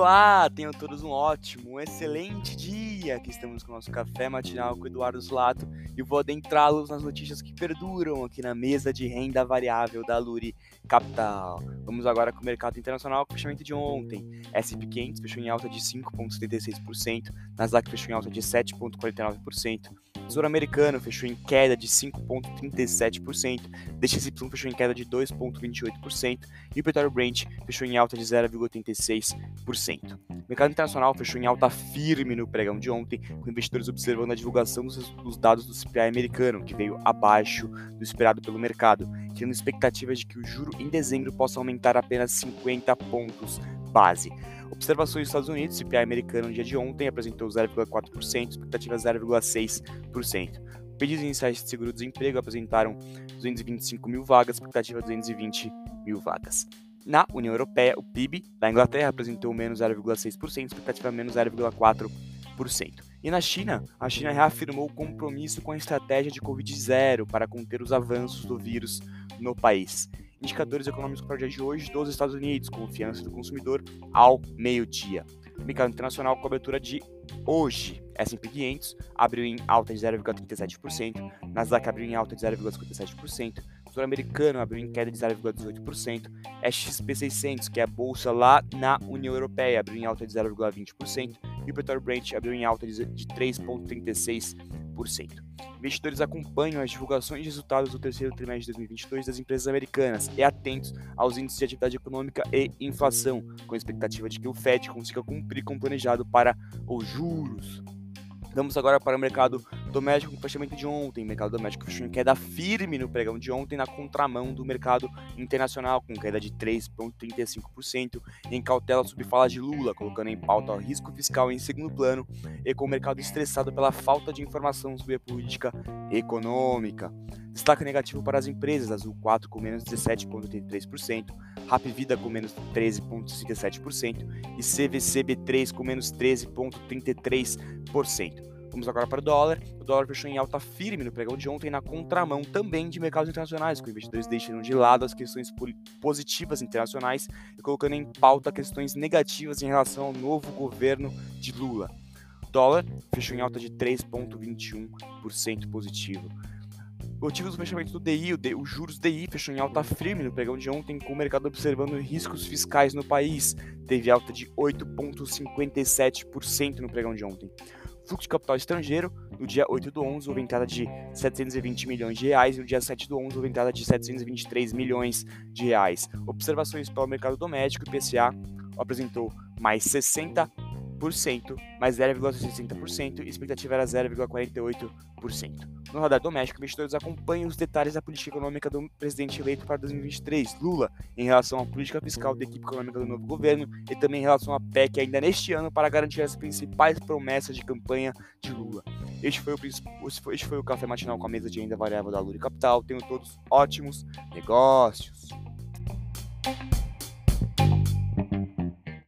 Olá, tenham todos um ótimo, um excelente dia. Aqui estamos com o nosso café matinal com o Eduardo Zulato e vou adentrá-los nas notícias que perduram aqui na mesa de renda variável da Luri Capital. Vamos agora com o mercado internacional com o fechamento de ontem. S&P 500 fechou em alta de 5,76%, Nasdaq fechou em alta de 7,49%, Tesouro Americano fechou em queda de 5,37%, DXY fechou em queda de 2,28% e o petróleo Brent fechou em alta de 0,86%. O mercado internacional fechou em alta firme no pregão de ontem, com investidores observando a divulgação dos, dos dados do CPI americano, que veio abaixo do esperado pelo mercado, criando expectativas de que o juro em dezembro possa aumentar apenas 50 pontos base. Observações dos Estados Unidos, CPI americano no dia de ontem apresentou 0,4%, expectativa 0,6%. Pedidos iniciais de seguro-desemprego apresentaram 225 mil vagas, expectativa 220 mil vagas. Na União Europeia, o PIB da Inglaterra apresentou menos 0,6%, expectativa menos 0,4%. E na China, a China reafirmou o compromisso com a estratégia de Covid-0 para conter os avanços do vírus no país indicadores econômicos para o dia de hoje dos Estados Unidos, confiança do consumidor ao meio-dia. Mercado internacional, cobertura de hoje. S&P 500 abriu em alta de 0,37%, Nasdaq abriu em alta de 0,57%, o americano abriu em queda de 0,18%, XP 600, que é a bolsa lá na União Europeia, abriu em alta de 0,20%, e o petróleo Brent abriu em alta de 3,36%. Investidores acompanham as divulgações de resultados do terceiro trimestre de 2022 das empresas americanas e atentos aos índices de atividade econômica e inflação, com a expectativa de que o Fed consiga cumprir com o planejado para os juros. Vamos agora para o mercado doméstico com fechamento de ontem. Mercado doméstico fechou em queda firme no pregão de ontem, na contramão do mercado internacional, com queda de 3,35%, em cautela sobre falas de Lula, colocando em pauta o risco fiscal em segundo plano e com o mercado estressado pela falta de informação sobre a política econômica. Destaque negativo para as empresas, Azul 4 com menos 17,83%, Rap Vida com menos 13,57% e CVCB3 com menos 13,33%. Vamos agora para o dólar. O dólar fechou em alta firme no pregão de ontem, na contramão também de mercados internacionais, com investidores deixando de lado as questões positivas internacionais e colocando em pauta questões negativas em relação ao novo governo de Lula. O dólar fechou em alta de 3,21% positivo. Motivos do fechamento do DI, o, D, o juros DI fechou em alta firme no pregão de ontem, com o mercado observando riscos fiscais no país. Teve alta de 8,57% no pregão de ontem. Fluxo de capital estrangeiro, no dia 8 do 11, houve entrada de 720 milhões de reais, e no dia 7 do 11, houve entrada de 723 milhões de reais. Observações para o mercado doméstico, o IPCA apresentou mais 60 mais 0,60% e expectativa era 0,48%. No radar doméstico, investidores acompanham os detalhes da política econômica do presidente eleito para 2023, Lula, em relação à política fiscal da equipe econômica do novo governo e também em relação à PEC ainda neste ano para garantir as principais promessas de campanha de Lula. Este foi o, este foi o café matinal com a mesa de renda variável da Lura Capital. Tenham todos ótimos negócios.